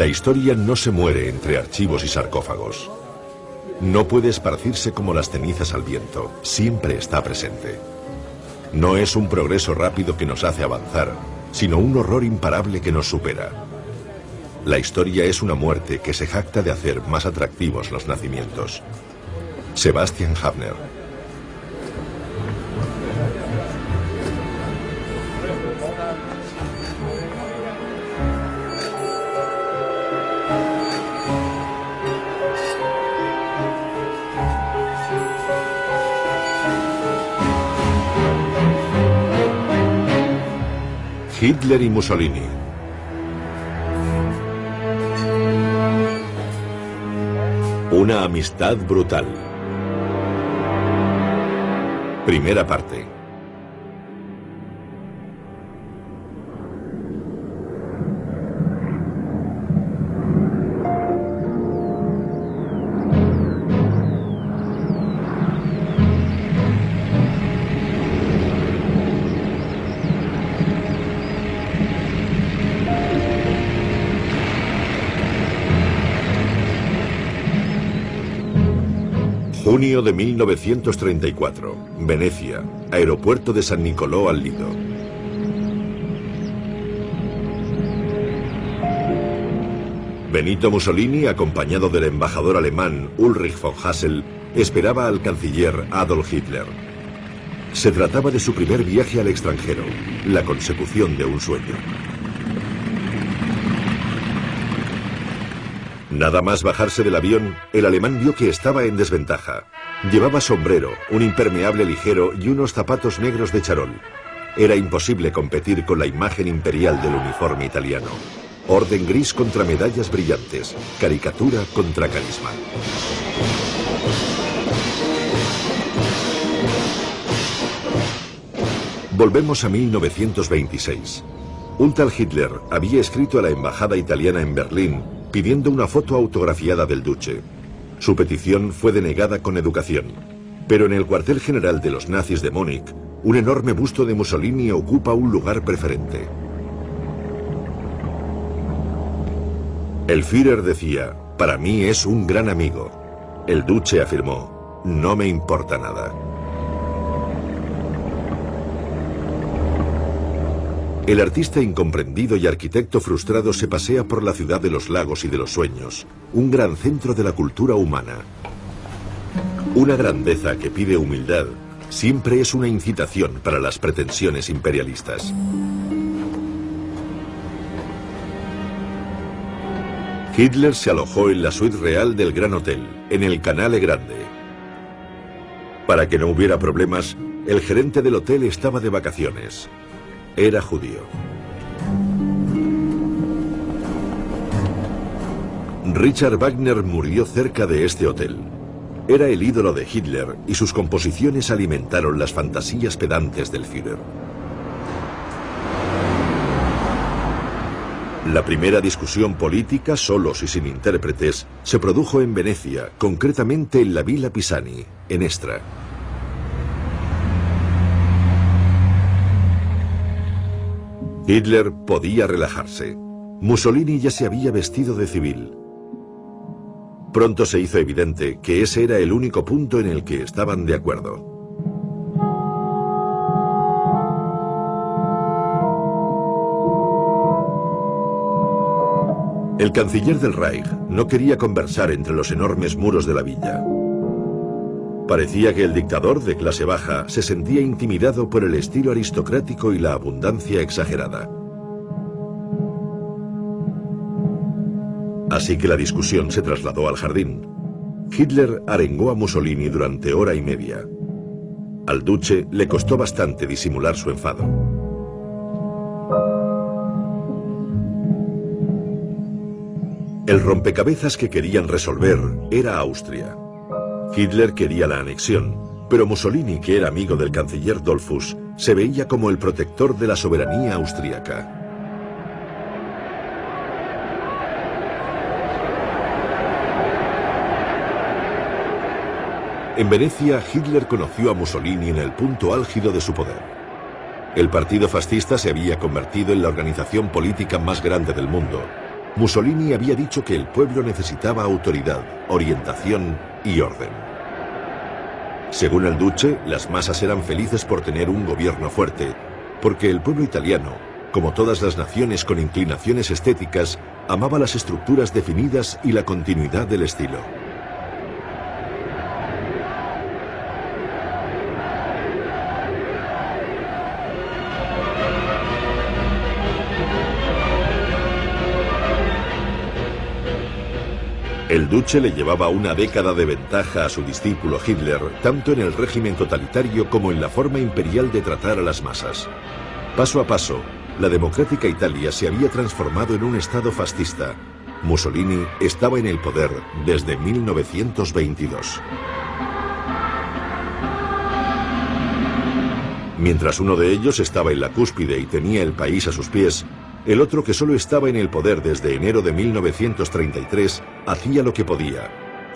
La historia no se muere entre archivos y sarcófagos. No puede esparcirse como las cenizas al viento, siempre está presente. No es un progreso rápido que nos hace avanzar, sino un horror imparable que nos supera. La historia es una muerte que se jacta de hacer más atractivos los nacimientos. Sebastian Hafner. Hitler y Mussolini. Una amistad brutal. Primera parte. Junio de 1934. Venecia. Aeropuerto de San Nicolò al Lido. Benito Mussolini, acompañado del embajador alemán Ulrich von Hassel, esperaba al canciller Adolf Hitler. Se trataba de su primer viaje al extranjero, la consecución de un sueño. Nada más bajarse del avión, el alemán vio que estaba en desventaja. Llevaba sombrero, un impermeable ligero y unos zapatos negros de charol. Era imposible competir con la imagen imperial del uniforme italiano. Orden gris contra medallas brillantes, caricatura contra carisma. Volvemos a 1926. Un Hitler había escrito a la embajada italiana en Berlín pidiendo una foto autografiada del duce. Su petición fue denegada con educación, pero en el cuartel general de los nazis de Múnich, un enorme busto de Mussolini ocupa un lugar preferente. El Führer decía, para mí es un gran amigo. El duce afirmó, no me importa nada. El artista incomprendido y arquitecto frustrado se pasea por la ciudad de los lagos y de los sueños, un gran centro de la cultura humana. Una grandeza que pide humildad siempre es una incitación para las pretensiones imperialistas. Hitler se alojó en la suite real del Gran Hotel, en el Canale Grande. Para que no hubiera problemas, el gerente del hotel estaba de vacaciones. Era judío. Richard Wagner murió cerca de este hotel. Era el ídolo de Hitler y sus composiciones alimentaron las fantasías pedantes del Führer. La primera discusión política, solos y sin intérpretes, se produjo en Venecia, concretamente en la Villa Pisani, en Estra. Hitler podía relajarse. Mussolini ya se había vestido de civil. Pronto se hizo evidente que ese era el único punto en el que estaban de acuerdo. El canciller del Reich no quería conversar entre los enormes muros de la villa. Parecía que el dictador de clase baja se sentía intimidado por el estilo aristocrático y la abundancia exagerada. Así que la discusión se trasladó al jardín. Hitler arengó a Mussolini durante hora y media. Al duce le costó bastante disimular su enfado. El rompecabezas que querían resolver era Austria. Hitler quería la anexión, pero Mussolini, que era amigo del canciller Dollfuss, se veía como el protector de la soberanía austríaca. En Venecia, Hitler conoció a Mussolini en el punto álgido de su poder. El partido fascista se había convertido en la organización política más grande del mundo, Mussolini había dicho que el pueblo necesitaba autoridad, orientación y orden. Según el duce, las masas eran felices por tener un gobierno fuerte, porque el pueblo italiano, como todas las naciones con inclinaciones estéticas, amaba las estructuras definidas y la continuidad del estilo. El duce le llevaba una década de ventaja a su discípulo Hitler, tanto en el régimen totalitario como en la forma imperial de tratar a las masas. Paso a paso, la democrática Italia se había transformado en un estado fascista. Mussolini estaba en el poder desde 1922. Mientras uno de ellos estaba en la cúspide y tenía el país a sus pies, el otro que solo estaba en el poder desde enero de 1933 hacía lo que podía.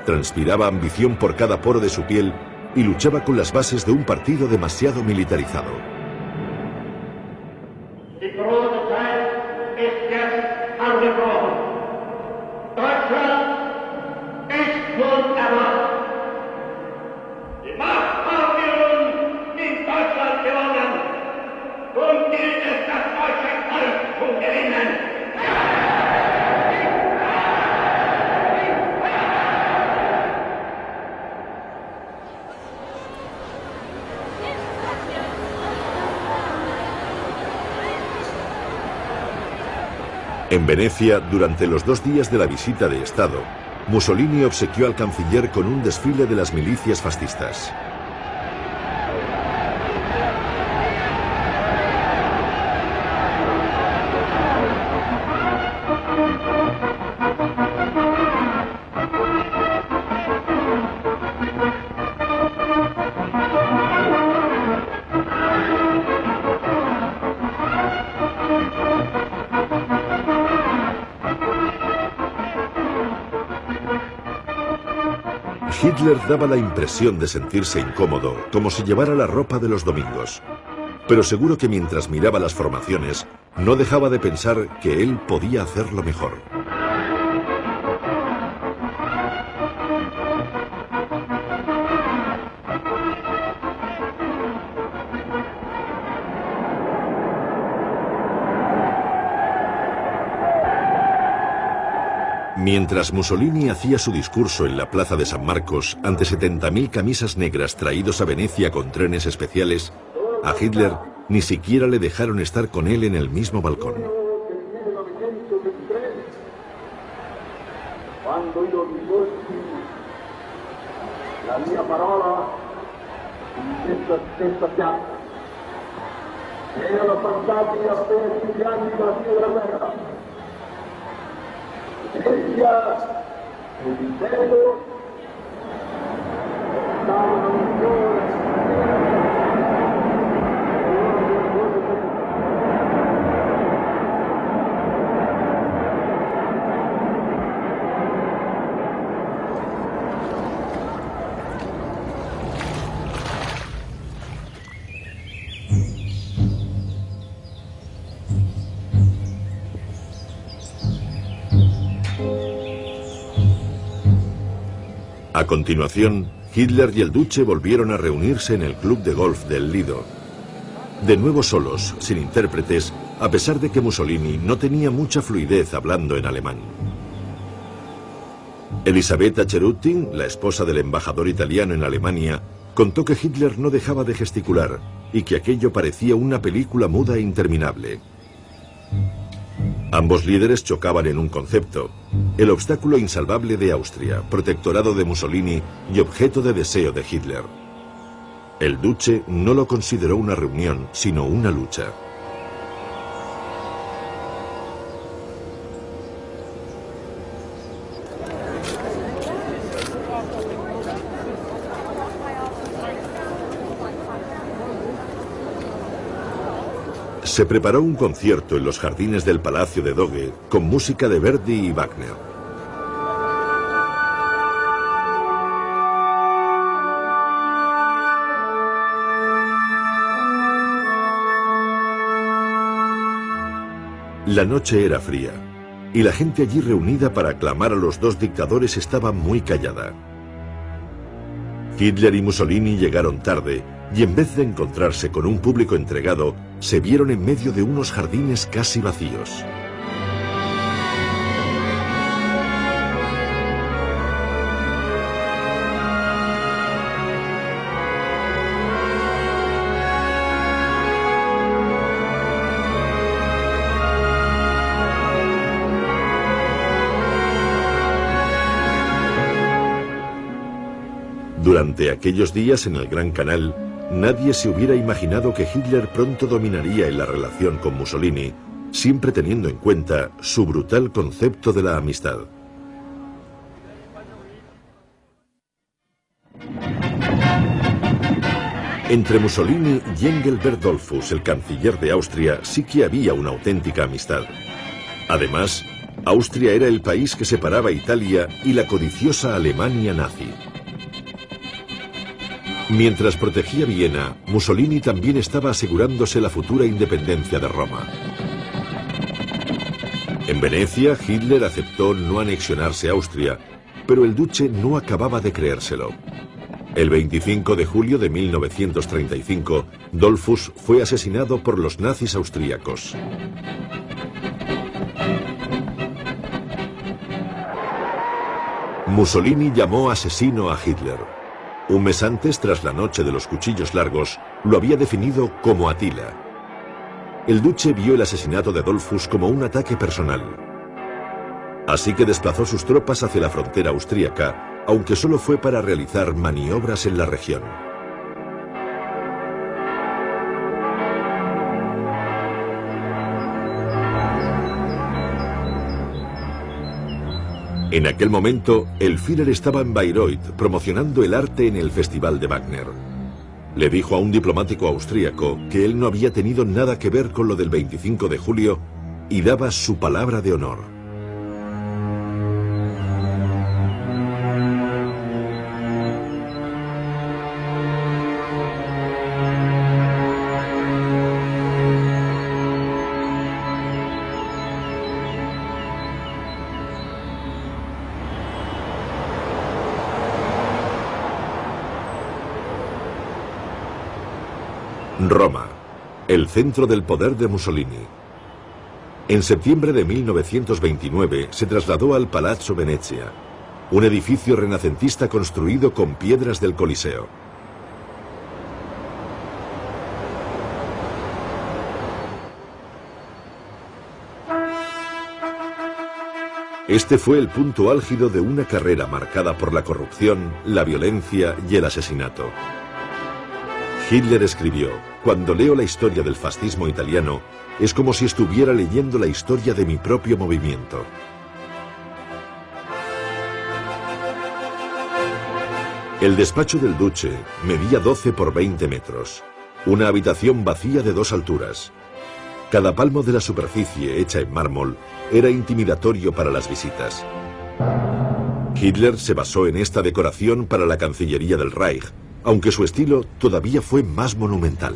Transpiraba ambición por cada poro de su piel y luchaba con las bases de un partido demasiado militarizado. En Venecia, durante los dos días de la visita de Estado, Mussolini obsequió al canciller con un desfile de las milicias fascistas. Hitler daba la impresión de sentirse incómodo, como si llevara la ropa de los domingos. Pero seguro que mientras miraba las formaciones, no dejaba de pensar que él podía hacerlo mejor. Mientras Mussolini hacía su discurso en la plaza de San Marcos ante 70.000 camisas negras traídos a Venecia con trenes especiales, a Hitler ni siquiera le dejaron estar con él en el mismo balcón. A continuación, Hitler y el Duce volvieron a reunirse en el club de golf del Lido. De nuevo solos, sin intérpretes, a pesar de que Mussolini no tenía mucha fluidez hablando en alemán. Elisabetta Cerutti, la esposa del embajador italiano en Alemania, contó que Hitler no dejaba de gesticular y que aquello parecía una película muda e interminable. Ambos líderes chocaban en un concepto, el obstáculo insalvable de Austria, protectorado de Mussolini y objeto de deseo de Hitler. El duce no lo consideró una reunión, sino una lucha. Se preparó un concierto en los jardines del Palacio de Doge con música de Verdi y Wagner. La noche era fría. y la gente allí reunida para aclamar a los dos dictadores estaba muy callada. Hitler y Mussolini llegaron tarde y en vez de encontrarse con un público entregado, se vieron en medio de unos jardines casi vacíos. Durante aquellos días en el Gran Canal, nadie se hubiera imaginado que Hitler pronto dominaría en la relación con Mussolini, siempre teniendo en cuenta su brutal concepto de la amistad. Entre Mussolini y Engelbert Dollfuss, el canciller de Austria, sí que había una auténtica amistad. Además, Austria era el país que separaba Italia y la codiciosa Alemania nazi. Mientras protegía Viena, Mussolini también estaba asegurándose la futura independencia de Roma. En Venecia, Hitler aceptó no anexionarse a Austria, pero el duce no acababa de creérselo. El 25 de julio de 1935, Dollfuss fue asesinado por los nazis austríacos. Mussolini llamó asesino a Hitler. Un mes antes, tras la noche de los cuchillos largos, lo había definido como Atila. El duce vio el asesinato de Adolfus como un ataque personal. Así que desplazó sus tropas hacia la frontera austríaca, aunque solo fue para realizar maniobras en la región. En aquel momento, el Führer estaba en Bayreuth promocionando el arte en el Festival de Wagner. Le dijo a un diplomático austríaco que él no había tenido nada que ver con lo del 25 de julio y daba su palabra de honor. Roma, el centro del poder de Mussolini. En septiembre de 1929 se trasladó al Palazzo Venezia, un edificio renacentista construido con piedras del Coliseo. Este fue el punto álgido de una carrera marcada por la corrupción, la violencia y el asesinato. Hitler escribió, cuando leo la historia del fascismo italiano, es como si estuviera leyendo la historia de mi propio movimiento. El despacho del duce medía 12 por 20 metros, una habitación vacía de dos alturas. Cada palmo de la superficie hecha en mármol era intimidatorio para las visitas. Hitler se basó en esta decoración para la Cancillería del Reich, aunque su estilo todavía fue más monumental.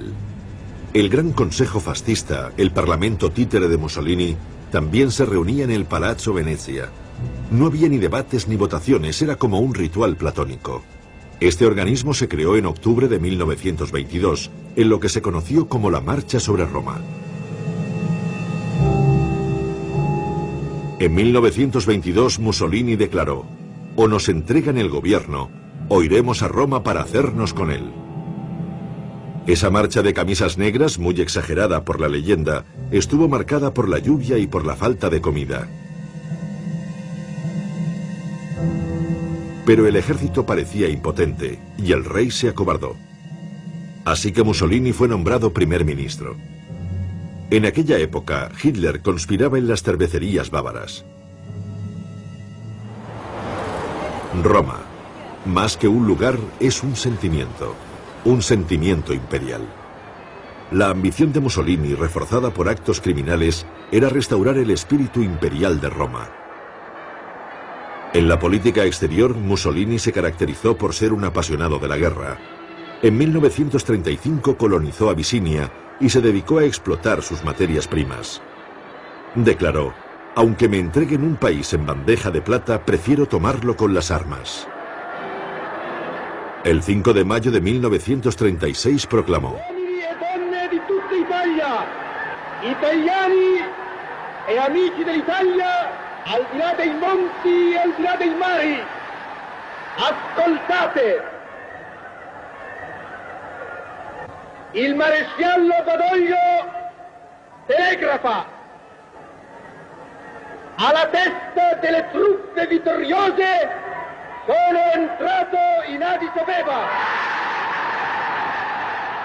El Gran Consejo Fascista, el Parlamento títere de Mussolini, también se reunía en el Palazzo Venezia. No había ni debates ni votaciones, era como un ritual platónico. Este organismo se creó en octubre de 1922, en lo que se conoció como la Marcha sobre Roma. En 1922 Mussolini declaró, o nos entregan el gobierno, o iremos a Roma para hacernos con él. Esa marcha de camisas negras, muy exagerada por la leyenda, estuvo marcada por la lluvia y por la falta de comida. Pero el ejército parecía impotente y el rey se acobardó. Así que Mussolini fue nombrado primer ministro. En aquella época, Hitler conspiraba en las cervecerías bávaras. Roma, más que un lugar, es un sentimiento, un sentimiento imperial. La ambición de Mussolini, reforzada por actos criminales, era restaurar el espíritu imperial de Roma. En la política exterior, Mussolini se caracterizó por ser un apasionado de la guerra. En 1935 colonizó Abisinia y se dedicó a explotar sus materias primas. Declaró, Aunque me entreguen un país en bandeja de plata, prefiero tomarlo con las armas. El 5 de mayo de 1936 proclamó. Italiani e amici dell'Italia, al di là dei monti e al di là dei mari, ascoltate! Il maresciallo Badoglio telegrafa alla testa delle truppe vittoriose entrato in Addis Abeba.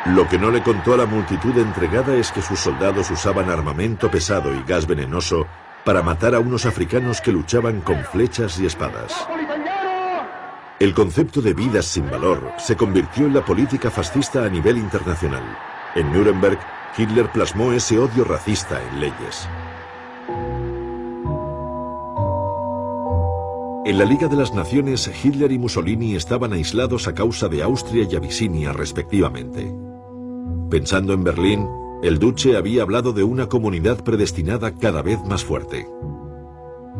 Lo que no le contó a la multitud entregada es que sus soldados usaban armamento pesado y gas venenoso para matar a unos africanos que luchaban con flechas y espadas. El concepto de vidas sin valor se convirtió en la política fascista a nivel internacional. En Nuremberg, Hitler plasmó ese odio racista en leyes. En la Liga de las Naciones, Hitler y Mussolini estaban aislados a causa de Austria y Abisinia respectivamente. Pensando en Berlín, el duce había hablado de una comunidad predestinada cada vez más fuerte.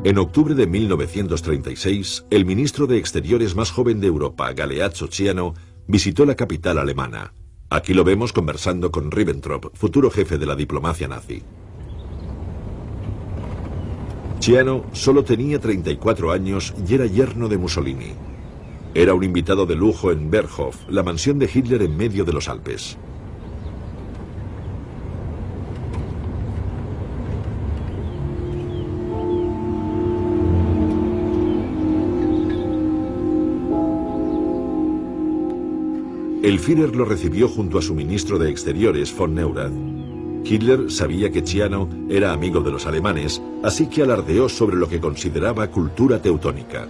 En octubre de 1936, el ministro de Exteriores más joven de Europa, Galeazzo Ciano, visitó la capital alemana. Aquí lo vemos conversando con Ribbentrop, futuro jefe de la diplomacia nazi. Ciano solo tenía 34 años y era yerno de Mussolini. Era un invitado de lujo en Berghof, la mansión de Hitler en medio de los Alpes. El Führer lo recibió junto a su ministro de Exteriores, von Neurath. Hitler sabía que Ciano era amigo de los alemanes, así que alardeó sobre lo que consideraba cultura teutónica.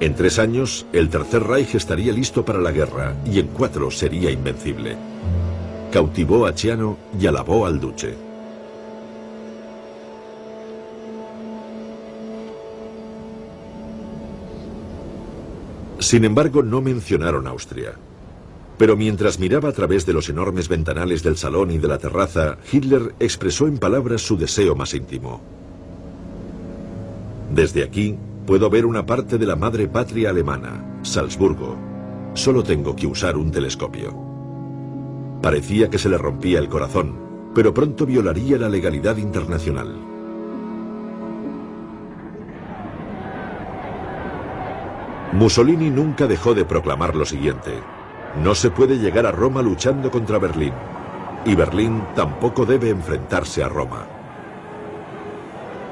En tres años, el Tercer Reich estaría listo para la guerra y en cuatro sería invencible. Cautivó a Ciano y alabó al duce. Sin embargo, no mencionaron Austria. Pero mientras miraba a través de los enormes ventanales del salón y de la terraza, Hitler expresó en palabras su deseo más íntimo. Desde aquí puedo ver una parte de la madre patria alemana, Salzburgo. Solo tengo que usar un telescopio. Parecía que se le rompía el corazón, pero pronto violaría la legalidad internacional. Mussolini nunca dejó de proclamar lo siguiente. No se puede llegar a Roma luchando contra Berlín, y Berlín tampoco debe enfrentarse a Roma.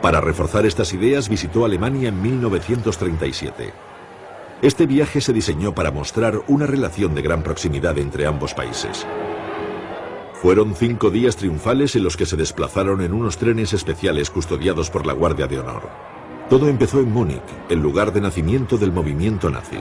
Para reforzar estas ideas visitó Alemania en 1937. Este viaje se diseñó para mostrar una relación de gran proximidad entre ambos países. Fueron cinco días triunfales en los que se desplazaron en unos trenes especiales custodiados por la Guardia de Honor. Todo empezó en Múnich, el lugar de nacimiento del movimiento nazi.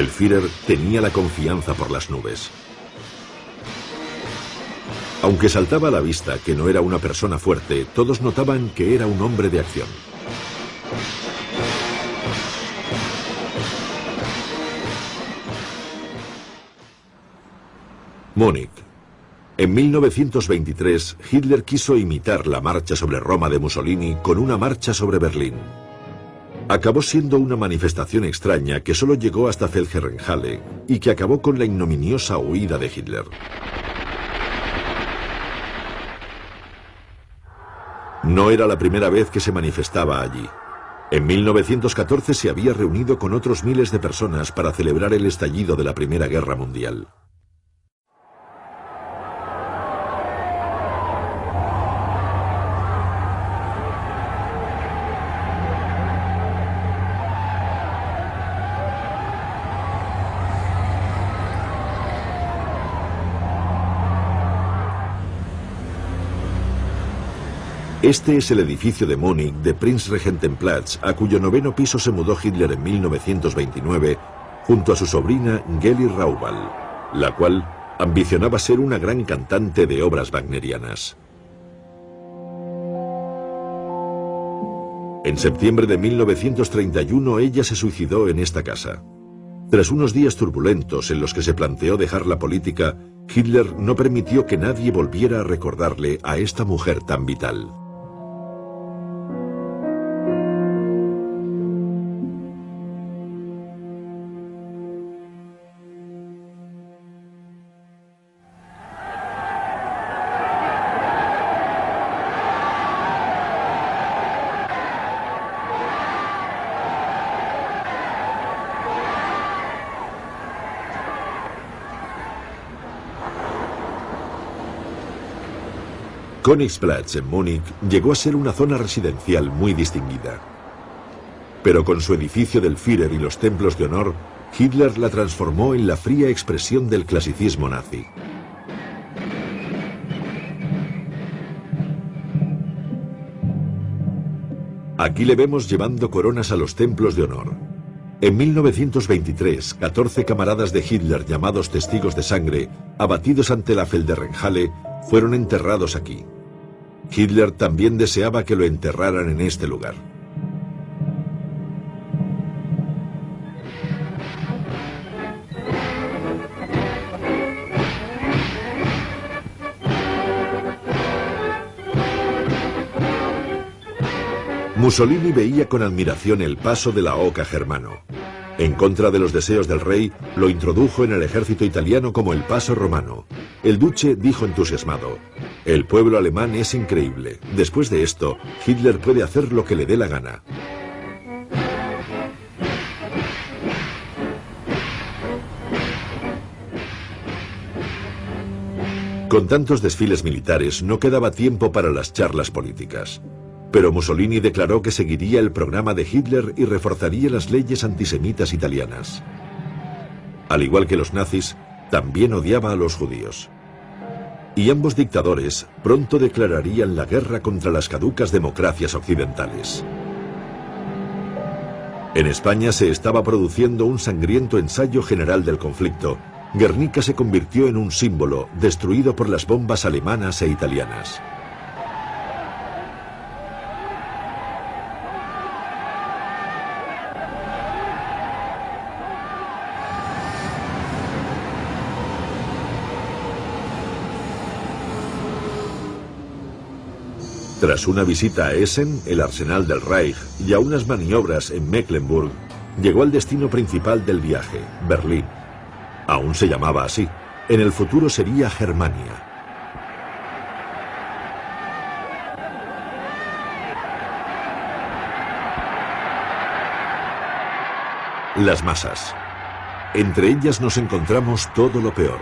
El Führer tenía la confianza por las nubes. Aunque saltaba a la vista que no era una persona fuerte, todos notaban que era un hombre de acción. Múnich. En 1923, Hitler quiso imitar la marcha sobre Roma de Mussolini con una marcha sobre Berlín acabó siendo una manifestación extraña que solo llegó hasta Feldherrenhalle y que acabó con la ignominiosa huida de Hitler. No era la primera vez que se manifestaba allí. En 1914 se había reunido con otros miles de personas para celebrar el estallido de la Primera Guerra Mundial. Este es el edificio de Múnich de Prinzregentenplatz, a cuyo noveno piso se mudó Hitler en 1929 junto a su sobrina Geli Raubal, la cual ambicionaba ser una gran cantante de obras wagnerianas. En septiembre de 1931 ella se suicidó en esta casa. Tras unos días turbulentos en los que se planteó dejar la política, Hitler no permitió que nadie volviera a recordarle a esta mujer tan vital. Königsplatz en Múnich llegó a ser una zona residencial muy distinguida. Pero con su edificio del Führer y los templos de honor, Hitler la transformó en la fría expresión del clasicismo nazi. Aquí le vemos llevando coronas a los templos de honor. En 1923, 14 camaradas de Hitler llamados testigos de sangre, abatidos ante la Felderrenhalle, fueron enterrados aquí. Hitler también deseaba que lo enterraran en este lugar. Mussolini veía con admiración el paso de la oca germano. En contra de los deseos del rey, lo introdujo en el ejército italiano como el paso romano. El duce dijo entusiasmado, el pueblo alemán es increíble. Después de esto, Hitler puede hacer lo que le dé la gana. Con tantos desfiles militares no quedaba tiempo para las charlas políticas. Pero Mussolini declaró que seguiría el programa de Hitler y reforzaría las leyes antisemitas italianas. Al igual que los nazis, también odiaba a los judíos. Y ambos dictadores pronto declararían la guerra contra las caducas democracias occidentales. En España se estaba produciendo un sangriento ensayo general del conflicto. Guernica se convirtió en un símbolo destruido por las bombas alemanas e italianas. Tras una visita a Essen, el arsenal del Reich, y a unas maniobras en Mecklenburg, llegó al destino principal del viaje, Berlín. Aún se llamaba así. En el futuro sería Germania. Las masas. Entre ellas nos encontramos todo lo peor.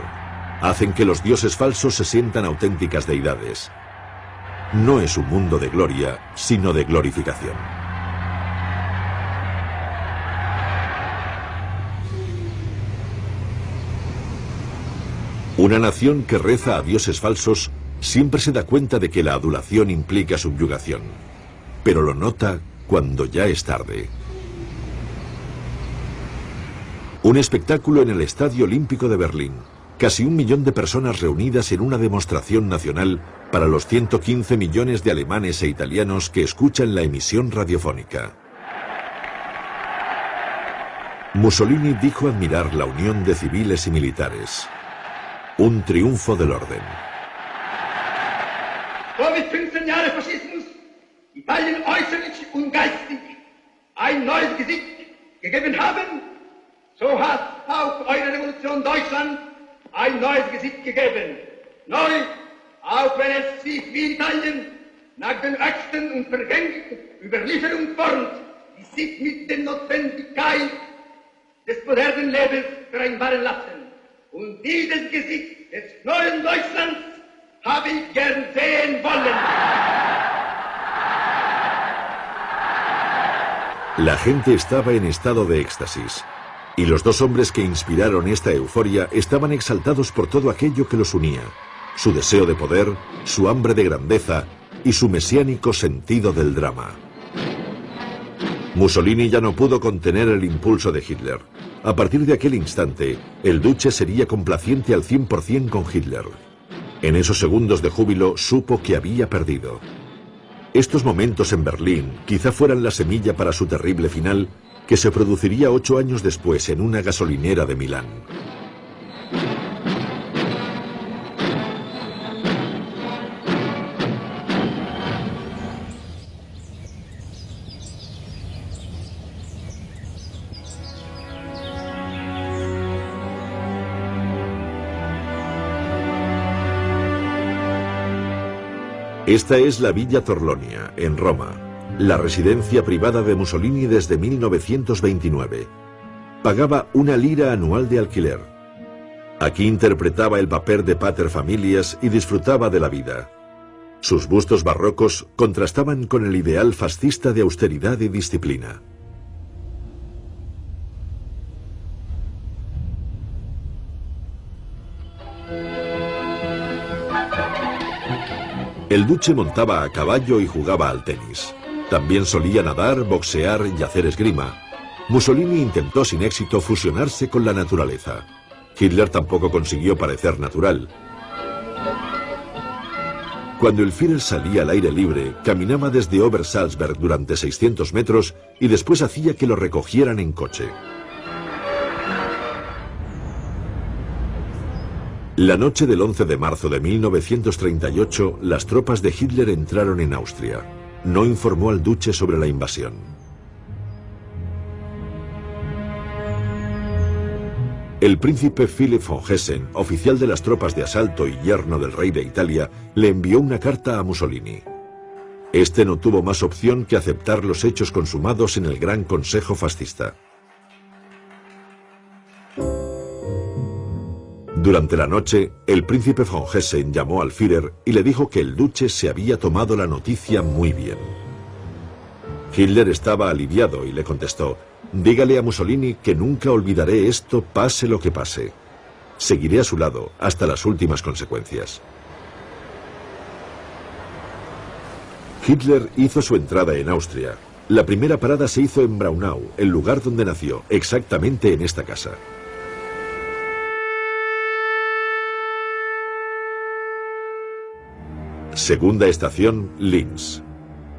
Hacen que los dioses falsos se sientan auténticas deidades no es un mundo de gloria, sino de glorificación. Una nación que reza a dioses falsos siempre se da cuenta de que la adulación implica subyugación, pero lo nota cuando ya es tarde. Un espectáculo en el Estadio Olímpico de Berlín, casi un millón de personas reunidas en una demostración nacional para los 115 millones de alemanes e italianos que escuchan la emisión radiofónica. Mussolini dijo admirar la unión de civiles y militares. Un triunfo del orden. Womit 15 Jahre Faschismus Italien äußerlich und geistig ein neues Gesicht gegeben haben, so hat auch eure Revolution Deutschland ein neues Gesicht gegeben. Neu, auch wenn es sich wie Italien nach den höchsten und vergänglichen Überlieferungen formt, die sich mit der Notwendigkeit des modernen Lebens vereinbaren lassen. Und dieses Gesicht des neuen Deutschlands habe ich gern sehen wollen. La gente estaba en estado de éxtasis. Y los dos hombres que inspiraron esta euforia estaban exaltados por todo aquello que los unía, su deseo de poder, su hambre de grandeza y su mesiánico sentido del drama. Mussolini ya no pudo contener el impulso de Hitler. A partir de aquel instante, el duce sería complaciente al 100% con Hitler. En esos segundos de júbilo supo que había perdido. Estos momentos en Berlín quizá fueran la semilla para su terrible final, que se produciría ocho años después en una gasolinera de Milán. Esta es la Villa Torlonia, en Roma, la residencia privada de Mussolini desde 1929. Pagaba una lira anual de alquiler. Aquí interpretaba el papel de pater familias y disfrutaba de la vida. Sus bustos barrocos contrastaban con el ideal fascista de austeridad y disciplina. El duce montaba a caballo y jugaba al tenis. También solía nadar, boxear y hacer esgrima. Mussolini intentó sin éxito fusionarse con la naturaleza. Hitler tampoco consiguió parecer natural. Cuando el Führer salía al aire libre, caminaba desde Obersalzberg durante 600 metros y después hacía que lo recogieran en coche. La noche del 11 de marzo de 1938, las tropas de Hitler entraron en Austria. No informó al duque sobre la invasión. El príncipe Philip von Hessen, oficial de las tropas de asalto y yerno del rey de Italia, le envió una carta a Mussolini. Este no tuvo más opción que aceptar los hechos consumados en el Gran Consejo Fascista. Durante la noche, el príncipe von Hessen llamó al Führer y le dijo que el duque se había tomado la noticia muy bien. Hitler estaba aliviado y le contestó, dígale a Mussolini que nunca olvidaré esto pase lo que pase. Seguiré a su lado hasta las últimas consecuencias. Hitler hizo su entrada en Austria. La primera parada se hizo en Braunau, el lugar donde nació, exactamente en esta casa. Segunda estación, Linz.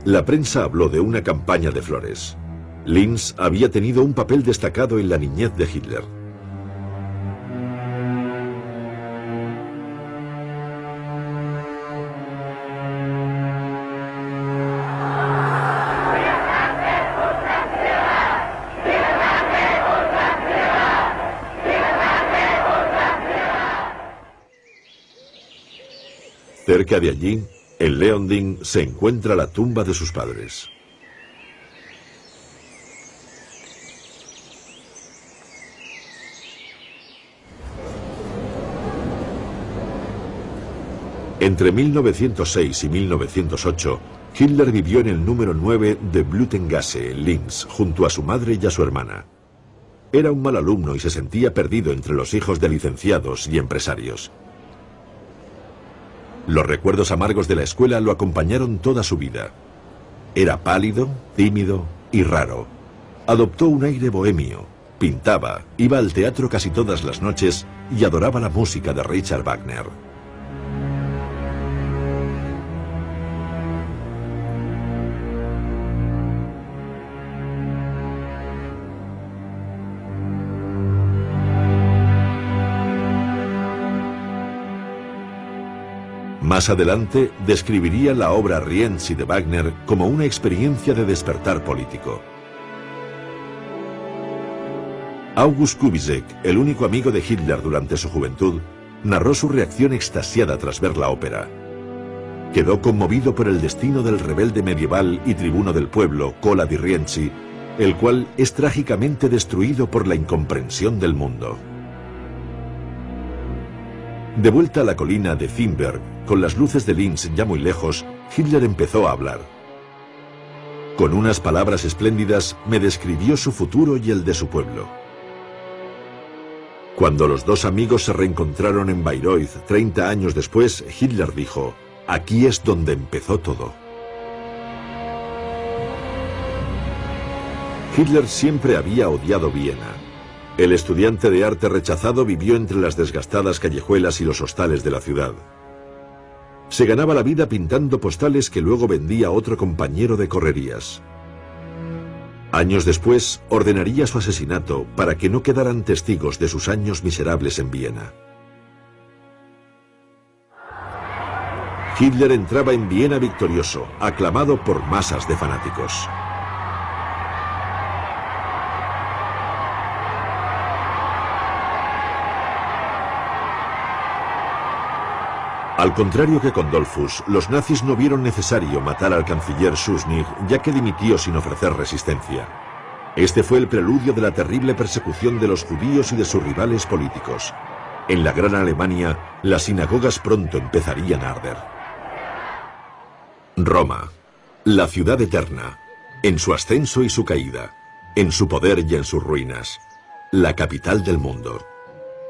La prensa habló de una campaña de flores. Linz había tenido un papel destacado en la niñez de Hitler. Cerca de allí, en Leonding, se encuentra la tumba de sus padres. Entre 1906 y 1908, Hitler vivió en el número 9 de Blutengasse, en Linz, junto a su madre y a su hermana. Era un mal alumno y se sentía perdido entre los hijos de licenciados y empresarios. Los recuerdos amargos de la escuela lo acompañaron toda su vida. Era pálido, tímido y raro. Adoptó un aire bohemio, pintaba, iba al teatro casi todas las noches y adoraba la música de Richard Wagner. Más adelante describiría la obra Rienzi de Wagner como una experiencia de despertar político. August Kubizek, el único amigo de Hitler durante su juventud, narró su reacción extasiada tras ver la ópera. Quedó conmovido por el destino del rebelde medieval y tribuno del pueblo, Cola di Rienzi, el cual es trágicamente destruido por la incomprensión del mundo. De vuelta a la colina de Finberg, con las luces de Linz ya muy lejos, Hitler empezó a hablar. Con unas palabras espléndidas me describió su futuro y el de su pueblo. Cuando los dos amigos se reencontraron en Bayreuth 30 años después, Hitler dijo, aquí es donde empezó todo. Hitler siempre había odiado Viena. El estudiante de arte rechazado vivió entre las desgastadas callejuelas y los hostales de la ciudad. Se ganaba la vida pintando postales que luego vendía a otro compañero de correrías. Años después, ordenaría su asesinato para que no quedaran testigos de sus años miserables en Viena. Hitler entraba en Viena victorioso, aclamado por masas de fanáticos. Al contrario que con Dolfus, los nazis no vieron necesario matar al canciller Schuschnigg, ya que dimitió sin ofrecer resistencia. Este fue el preludio de la terrible persecución de los judíos y de sus rivales políticos. En la Gran Alemania, las sinagogas pronto empezarían a arder. Roma, la ciudad eterna, en su ascenso y su caída, en su poder y en sus ruinas, la capital del mundo.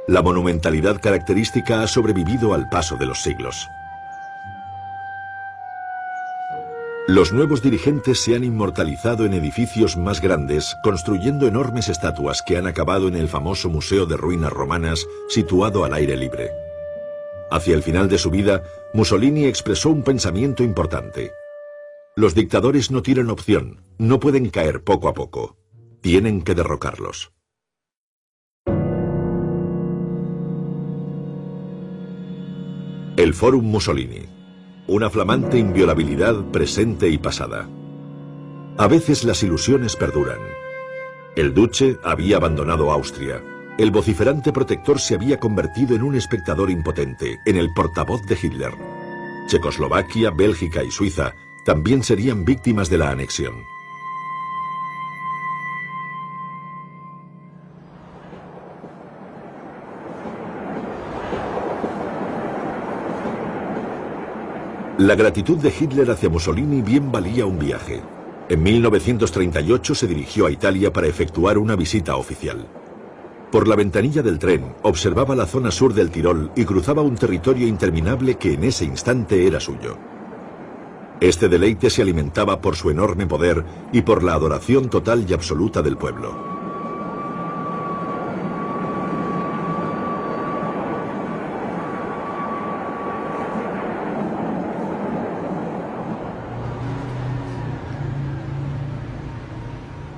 La monumentalidad característica ha sobrevivido al paso de los siglos. Los nuevos dirigentes se han inmortalizado en edificios más grandes, construyendo enormes estatuas que han acabado en el famoso Museo de Ruinas Romanas, situado al aire libre. Hacia el final de su vida, Mussolini expresó un pensamiento importante. Los dictadores no tienen opción, no pueden caer poco a poco. Tienen que derrocarlos. El Forum Mussolini. Una flamante inviolabilidad presente y pasada. A veces las ilusiones perduran. El duce había abandonado Austria. El vociferante protector se había convertido en un espectador impotente, en el portavoz de Hitler. Checoslovaquia, Bélgica y Suiza también serían víctimas de la anexión. La gratitud de Hitler hacia Mussolini bien valía un viaje. En 1938 se dirigió a Italia para efectuar una visita oficial. Por la ventanilla del tren observaba la zona sur del Tirol y cruzaba un territorio interminable que en ese instante era suyo. Este deleite se alimentaba por su enorme poder y por la adoración total y absoluta del pueblo.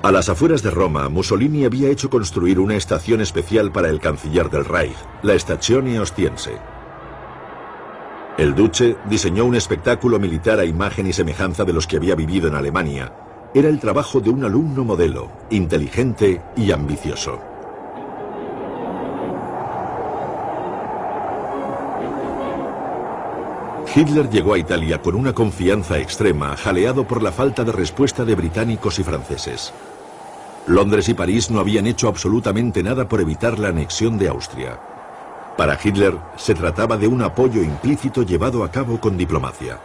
A las afueras de Roma, Mussolini había hecho construir una estación especial para el canciller del Reich, la Stazione Ostiense. El duce diseñó un espectáculo militar a imagen y semejanza de los que había vivido en Alemania. Era el trabajo de un alumno modelo, inteligente y ambicioso. Hitler llegó a Italia con una confianza extrema, jaleado por la falta de respuesta de británicos y franceses. Londres y París no habían hecho absolutamente nada por evitar la anexión de Austria. Para Hitler se trataba de un apoyo implícito llevado a cabo con diplomacia.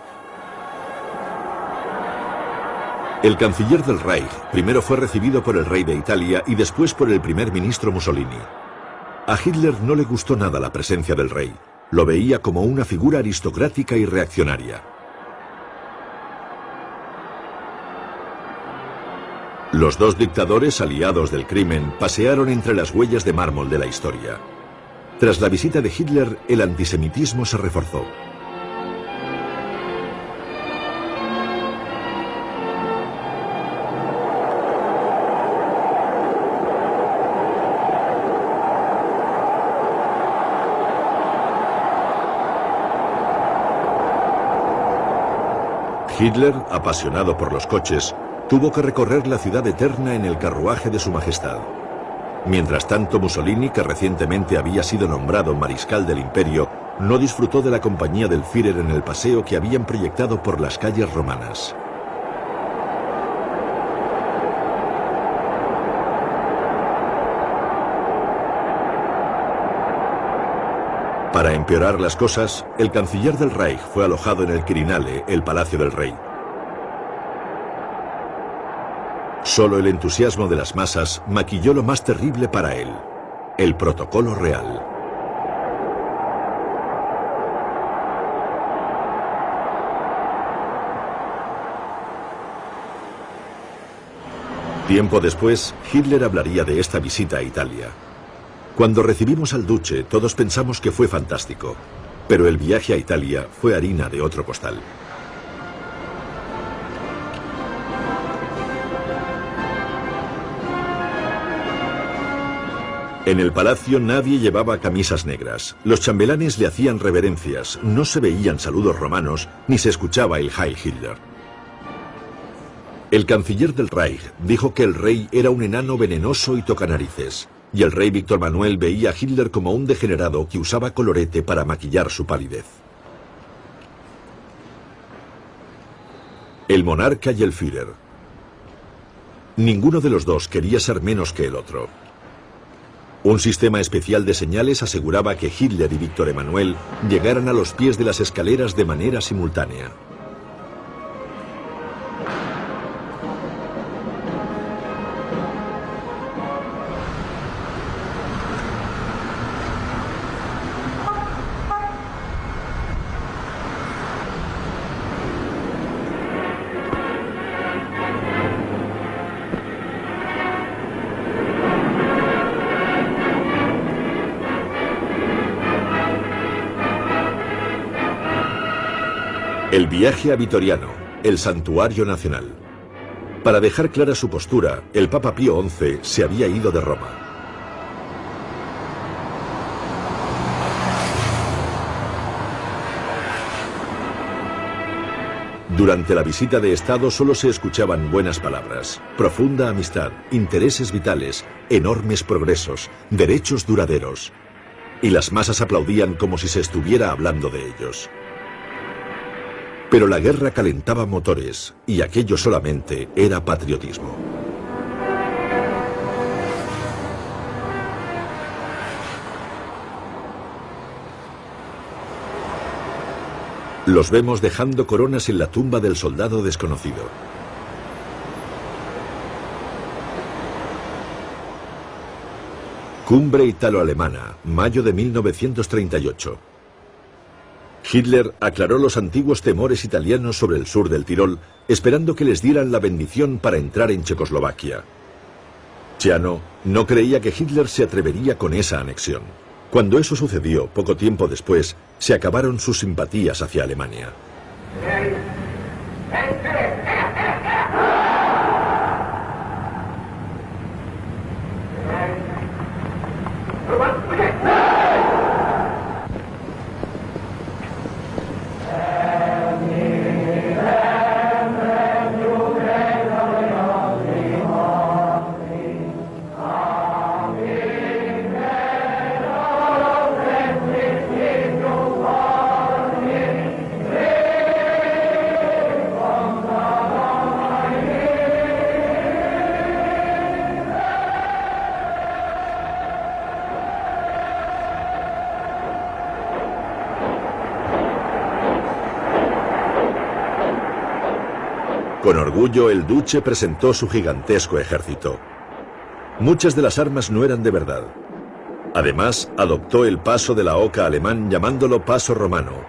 El canciller del Reich primero fue recibido por el rey de Italia y después por el primer ministro Mussolini. A Hitler no le gustó nada la presencia del rey. Lo veía como una figura aristocrática y reaccionaria. Los dos dictadores aliados del crimen pasearon entre las huellas de mármol de la historia. Tras la visita de Hitler, el antisemitismo se reforzó. Hitler, apasionado por los coches, tuvo que recorrer la ciudad eterna en el carruaje de su majestad. Mientras tanto, Mussolini, que recientemente había sido nombrado mariscal del imperio, no disfrutó de la compañía del Führer en el paseo que habían proyectado por las calles romanas. Para empeorar las cosas, el canciller del Reich fue alojado en el Quirinale, el palacio del rey. Solo el entusiasmo de las masas maquilló lo más terrible para él, el protocolo real. Tiempo después, Hitler hablaría de esta visita a Italia. Cuando recibimos al duce, todos pensamos que fue fantástico. pero el viaje a Italia fue harina de otro costal. En el palacio nadie llevaba camisas negras. Los chambelanes le hacían reverencias, no se veían saludos romanos, ni se escuchaba el Heil Hitler. El canciller del Reich dijo que el rey era un enano venenoso y tocanarices, y el rey Víctor Manuel veía a Hitler como un degenerado que usaba colorete para maquillar su palidez. El monarca y el Führer. Ninguno de los dos quería ser menos que el otro. Un sistema especial de señales aseguraba que Hitler y Víctor Emanuel llegaran a los pies de las escaleras de manera simultánea. Viaje a Vitoriano, el santuario nacional. Para dejar clara su postura, el Papa Pío XI se había ido de Roma. Durante la visita de Estado solo se escuchaban buenas palabras, profunda amistad, intereses vitales, enormes progresos, derechos duraderos. Y las masas aplaudían como si se estuviera hablando de ellos. Pero la guerra calentaba motores y aquello solamente era patriotismo. Los vemos dejando coronas en la tumba del soldado desconocido. Cumbre italo-alemana, mayo de 1938. Hitler aclaró los antiguos temores italianos sobre el sur del Tirol, esperando que les dieran la bendición para entrar en Checoslovaquia. Chiano no creía que Hitler se atrevería con esa anexión. Cuando eso sucedió, poco tiempo después, se acabaron sus simpatías hacia Alemania. Con orgullo, el duce presentó su gigantesco ejército. Muchas de las armas no eran de verdad. Además, adoptó el paso de la oca alemán llamándolo paso romano.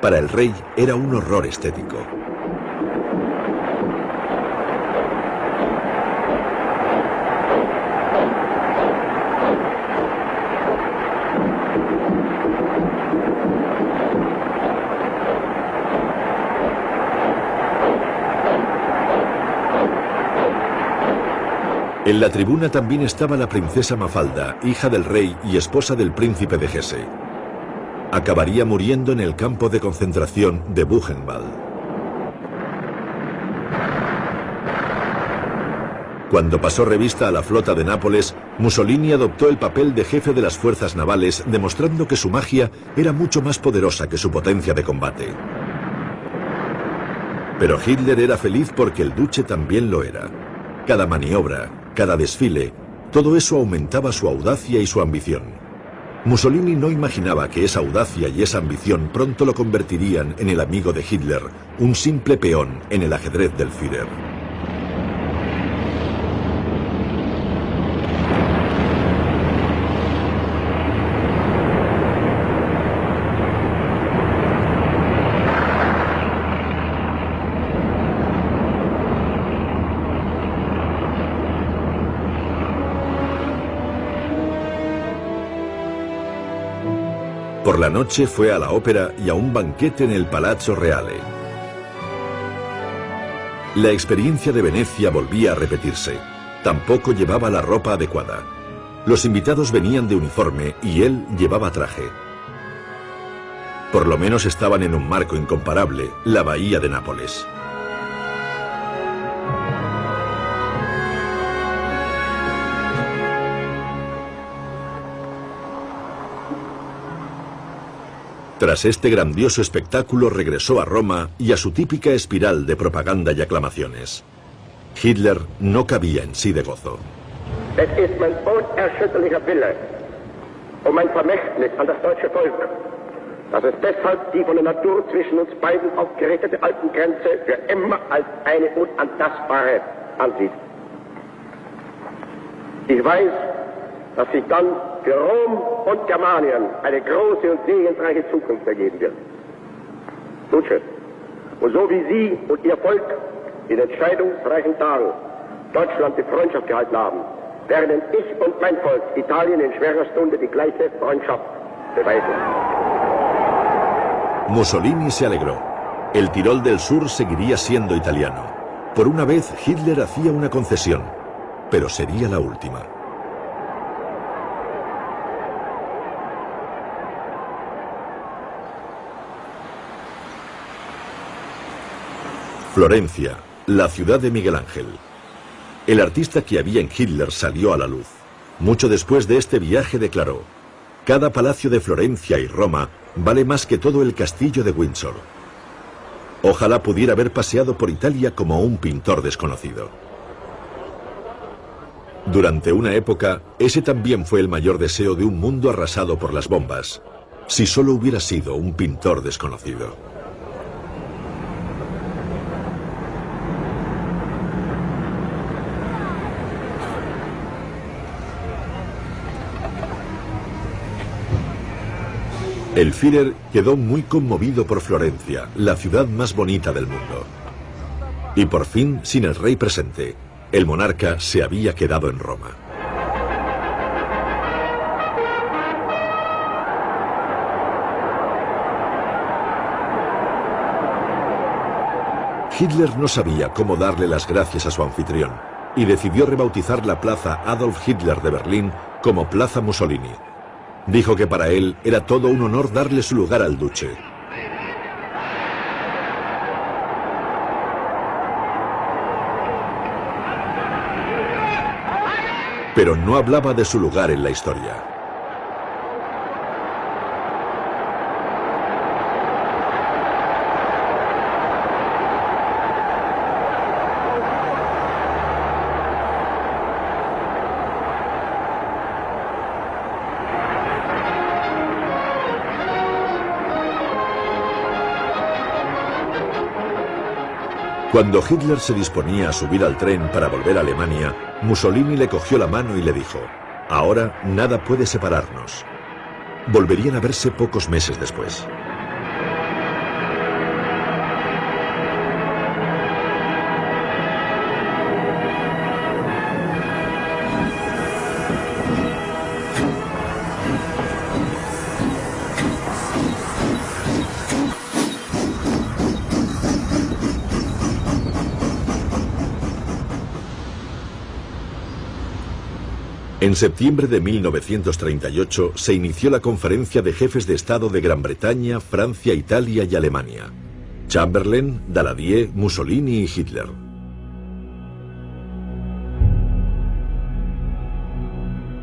Para el rey era un horror estético. En la tribuna también estaba la princesa Mafalda, hija del rey y esposa del príncipe de Hesse. Acabaría muriendo en el campo de concentración de Buchenwald. Cuando pasó revista a la flota de Nápoles, Mussolini adoptó el papel de jefe de las fuerzas navales, demostrando que su magia era mucho más poderosa que su potencia de combate. Pero Hitler era feliz porque el duce también lo era. Cada maniobra, cada desfile, todo eso aumentaba su audacia y su ambición. Mussolini no imaginaba que esa audacia y esa ambición pronto lo convertirían en el amigo de Hitler, un simple peón en el ajedrez del Führer. Por la noche fue a la ópera y a un banquete en el Palazzo Reale. La experiencia de Venecia volvía a repetirse. Tampoco llevaba la ropa adecuada. Los invitados venían de uniforme y él llevaba traje. Por lo menos estaban en un marco incomparable, la bahía de Nápoles. Tras este grandioso espectáculo regresó a Roma y a su típica espiral de propaganda y aclamaciones. Hitler no cabía en sí de gozo. Ich weiß, dass sich dann für Rom und Germanien eine große und segensreiche Zukunft ergeben wird. Schön. Und so wie Sie und Ihr Volk in entscheidungsreichen Tagen Deutschland die Freundschaft gehalten haben, werden ich und mein Volk Italien in schwerer Stunde die gleiche Freundschaft beweisen. Mussolini se alegró. El Tirol del Sur seguiría siendo italiano. Por una vez Hitler hacía una concesión, pero sería la última. Florencia, la ciudad de Miguel Ángel. El artista que había en Hitler salió a la luz. Mucho después de este viaje declaró, cada palacio de Florencia y Roma vale más que todo el castillo de Windsor. Ojalá pudiera haber paseado por Italia como un pintor desconocido. Durante una época, ese también fue el mayor deseo de un mundo arrasado por las bombas, si solo hubiera sido un pintor desconocido. El Führer quedó muy conmovido por Florencia, la ciudad más bonita del mundo. Y por fin, sin el rey presente, el monarca se había quedado en Roma. Hitler no sabía cómo darle las gracias a su anfitrión y decidió rebautizar la plaza Adolf Hitler de Berlín como Plaza Mussolini, Dijo que para él era todo un honor darle su lugar al duce. Pero no hablaba de su lugar en la historia. Cuando Hitler se disponía a subir al tren para volver a Alemania, Mussolini le cogió la mano y le dijo, ahora nada puede separarnos. Volverían a verse pocos meses después. En septiembre de 1938 se inició la conferencia de jefes de Estado de Gran Bretaña, Francia, Italia y Alemania. Chamberlain, Daladier, Mussolini y Hitler.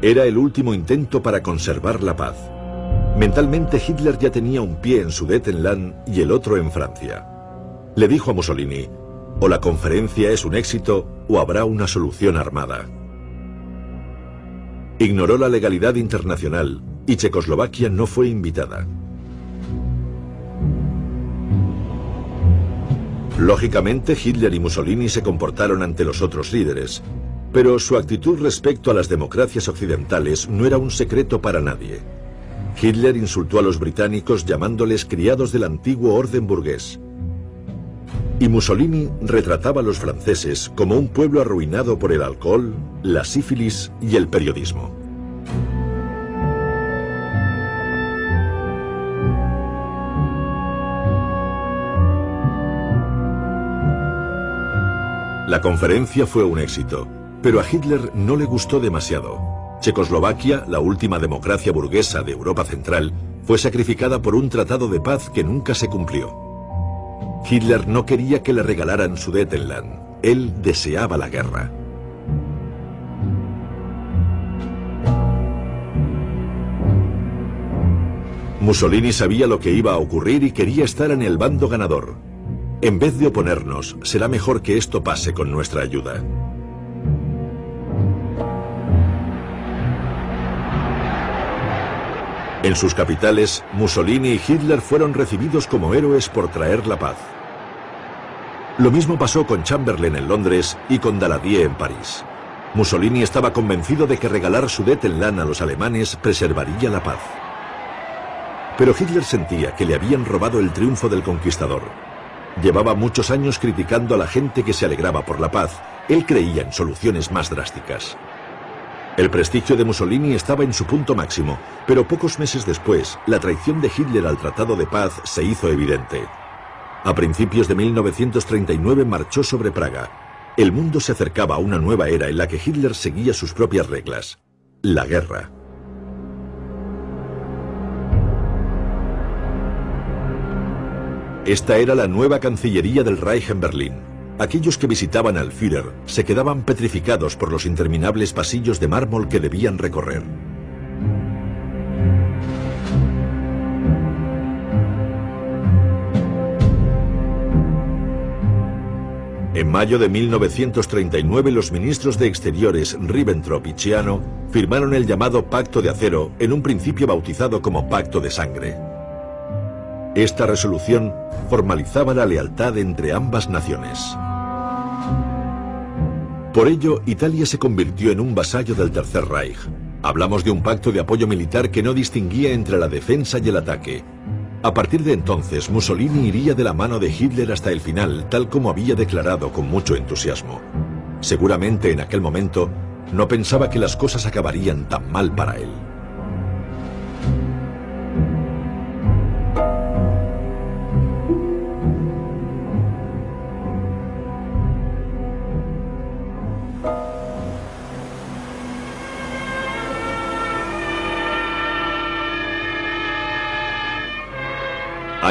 Era el último intento para conservar la paz. Mentalmente Hitler ya tenía un pie en Sudetenland y el otro en Francia. Le dijo a Mussolini, o la conferencia es un éxito o habrá una solución armada. Ignoró la legalidad internacional y Checoslovaquia no fue invitada. Lógicamente, Hitler y Mussolini se comportaron ante los otros líderes, pero su actitud respecto a las democracias occidentales no era un secreto para nadie. Hitler insultó a los británicos llamándoles criados del antiguo orden burgués. Y Mussolini retrataba a los franceses como un pueblo arruinado por el alcohol, la sífilis y el periodismo. La conferencia fue un éxito, pero a Hitler no le gustó demasiado. Checoslovaquia, la última democracia burguesa de Europa Central, fue sacrificada por un tratado de paz que nunca se cumplió. Hitler no quería que le regalaran Sudetenland. Él deseaba la guerra. Mussolini sabía lo que iba a ocurrir y quería estar en el bando ganador. En vez de oponernos, será mejor que esto pase con nuestra ayuda. En sus capitales, Mussolini y Hitler fueron recibidos como héroes por traer la paz. Lo mismo pasó con Chamberlain en Londres y con Daladier en París. Mussolini estaba convencido de que regalar Sudetenland a los alemanes preservaría la paz. Pero Hitler sentía que le habían robado el triunfo del conquistador. Llevaba muchos años criticando a la gente que se alegraba por la paz. Él creía en soluciones más drásticas. El prestigio de Mussolini estaba en su punto máximo, pero pocos meses después, la traición de Hitler al Tratado de Paz se hizo evidente. A principios de 1939 marchó sobre Praga. El mundo se acercaba a una nueva era en la que Hitler seguía sus propias reglas. La guerra. Esta era la nueva Cancillería del Reich en Berlín. Aquellos que visitaban al Führer se quedaban petrificados por los interminables pasillos de mármol que debían recorrer. En mayo de 1939 los ministros de Exteriores Ribbentrop y Chiano firmaron el llamado Pacto de Acero, en un principio bautizado como Pacto de Sangre. Esta resolución formalizaba la lealtad entre ambas naciones. Por ello, Italia se convirtió en un vasallo del Tercer Reich. Hablamos de un pacto de apoyo militar que no distinguía entre la defensa y el ataque. A partir de entonces, Mussolini iría de la mano de Hitler hasta el final, tal como había declarado con mucho entusiasmo. Seguramente en aquel momento no pensaba que las cosas acabarían tan mal para él.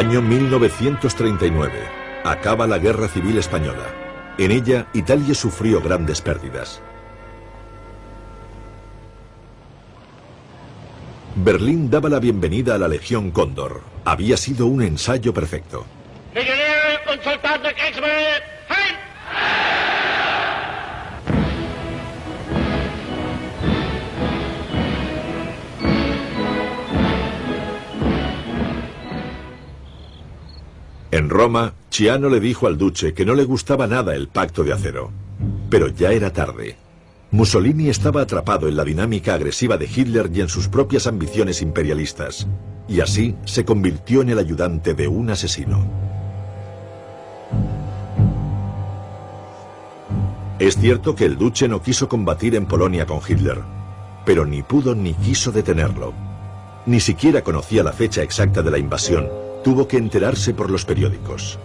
Año 1939. Acaba la Guerra Civil Española. En ella, Italia sufrió grandes pérdidas. Berlín daba la bienvenida a la Legión Cóndor. Había sido un ensayo perfecto. Roma, Chiano le dijo al duce que no le gustaba nada el pacto de acero. Pero ya era tarde. Mussolini estaba atrapado en la dinámica agresiva de Hitler y en sus propias ambiciones imperialistas, y así se convirtió en el ayudante de un asesino. Es cierto que el duce no quiso combatir en Polonia con Hitler, pero ni pudo ni quiso detenerlo. Ni siquiera conocía la fecha exacta de la invasión, tuvo que enterarse por los periódicos.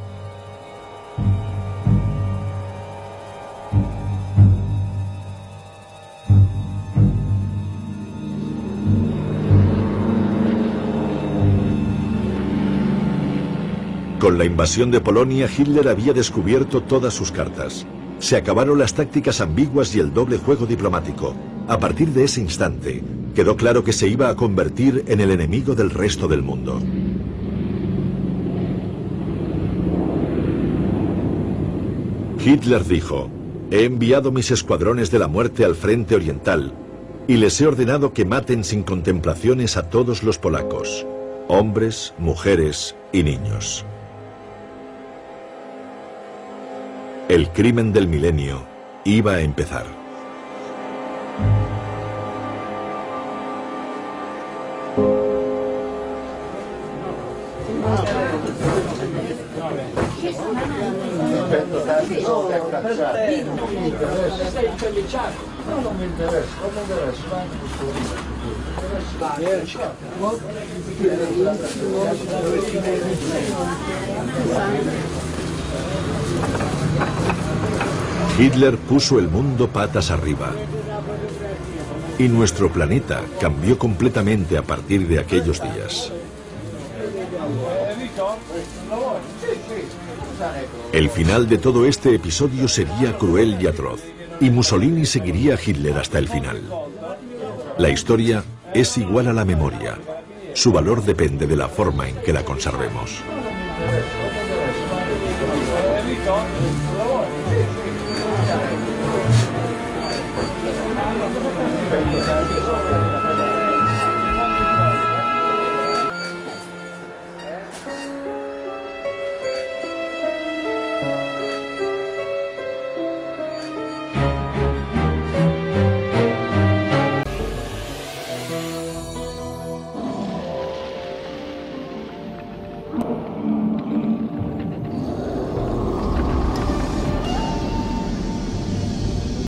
Con la invasión de Polonia, Hitler había descubierto todas sus cartas. Se acabaron las tácticas ambiguas y el doble juego diplomático. A partir de ese instante, quedó claro que se iba a convertir en el enemigo del resto del mundo. Hitler dijo, he enviado mis escuadrones de la muerte al frente oriental y les he ordenado que maten sin contemplaciones a todos los polacos, hombres, mujeres y niños. El crimen del milenio iba a empezar. Hitler puso el mundo patas arriba. Y nuestro planeta cambió completamente a partir de aquellos días. El final de todo este episodio sería cruel y atroz, y Mussolini seguiría a Hitler hasta el final. La historia es igual a la memoria. Su valor depende de la forma en que la conservemos.